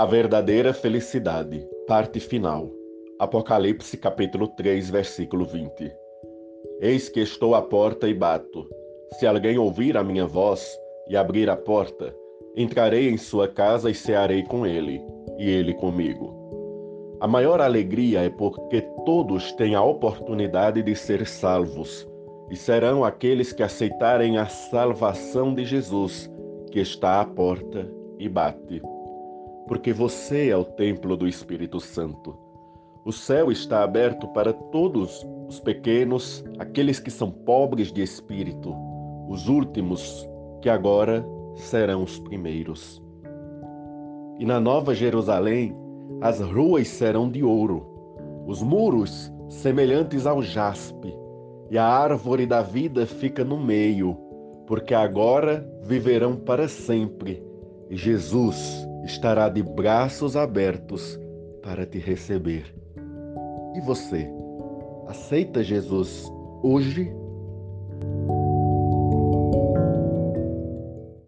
A verdadeira felicidade, parte final. Apocalipse capítulo 3, versículo 20. Eis que estou à porta e bato. Se alguém ouvir a minha voz e abrir a porta, entrarei em sua casa e cearei com ele, e ele comigo. A maior alegria é porque todos têm a oportunidade de ser salvos, e serão aqueles que aceitarem a salvação de Jesus, que está à porta e bate porque você é o templo do Espírito Santo. O céu está aberto para todos os pequenos, aqueles que são pobres de espírito, os últimos, que agora serão os primeiros. E na Nova Jerusalém, as ruas serão de ouro, os muros semelhantes ao jaspe, e a árvore da vida fica no meio, porque agora viverão para sempre. Jesus, estará de braços abertos para te receber. E você, aceita Jesus hoje?